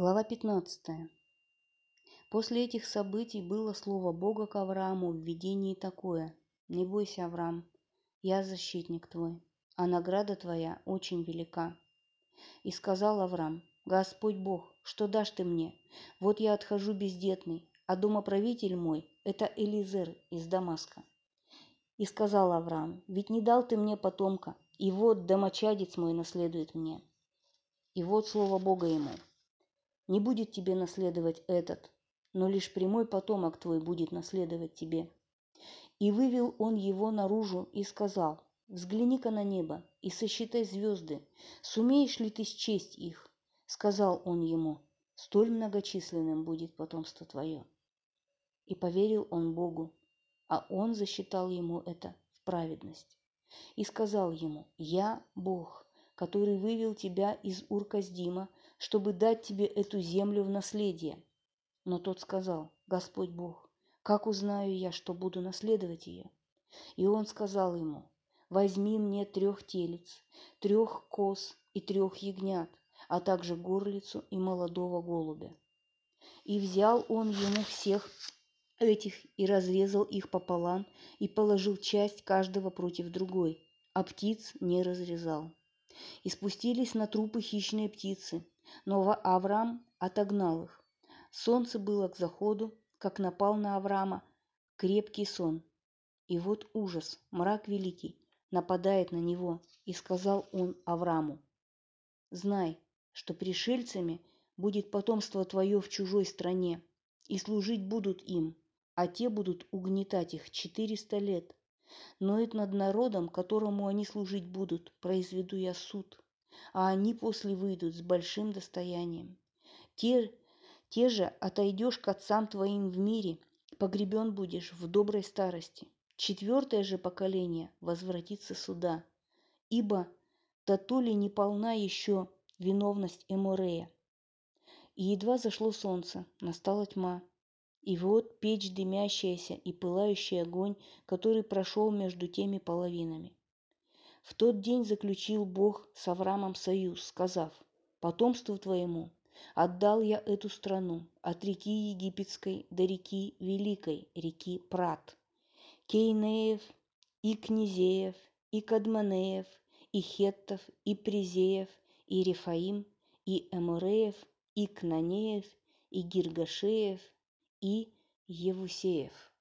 Глава 15. После этих событий было слово Бога к Аврааму в видении такое. «Не бойся, Авраам, я защитник твой, а награда твоя очень велика». И сказал Авраам, «Господь Бог, что дашь ты мне? Вот я отхожу бездетный, а домоправитель мой – это Элизер из Дамаска». И сказал Авраам, «Ведь не дал ты мне потомка, и вот домочадец мой наследует мне». И вот слово Бога ему – не будет тебе наследовать этот, но лишь прямой потомок твой будет наследовать тебе. И вывел он его наружу и сказал, взгляни-ка на небо и сосчитай звезды, сумеешь ли ты счесть их? Сказал он ему, столь многочисленным будет потомство твое. И поверил он Богу, а он засчитал ему это в праведность. И сказал ему, я Бог, который вывел тебя из Урказдима чтобы дать тебе эту землю в наследие. Но тот сказал, Господь Бог, как узнаю я, что буду наследовать ее? И он сказал ему, возьми мне трех телец, трех коз и трех ягнят, а также горлицу и молодого голубя. И взял он ему всех этих и разрезал их пополам и положил часть каждого против другой, а птиц не разрезал. И спустились на трупы хищные птицы, но Авраам отогнал их. Солнце было к заходу, как напал на Авраама крепкий сон. И вот ужас, мрак великий, нападает на него, и сказал он Аврааму, «Знай, что пришельцами будет потомство твое в чужой стране, и служить будут им, а те будут угнетать их четыреста лет. Но это над народом, которому они служить будут, произведу я суд, а они после выйдут с большим достоянием. Те, те же отойдешь к отцам твоим в мире, погребен будешь в доброй старости. Четвертое же поколение возвратится сюда, ибо то ли не полна еще виновность Эморея. И едва зашло солнце, настала тьма, и вот печь дымящаяся и пылающий огонь, который прошел между теми половинами. В тот день заключил Бог с Авраамом союз, сказав, «Потомству твоему отдал я эту страну от реки Египетской до реки Великой, реки Прат, Кейнеев и Князеев, и Кадманеев, и Хеттов, и Призеев, и Рефаим, и Эмореев, и Кнанеев, и Гиргашеев, и Евусеев».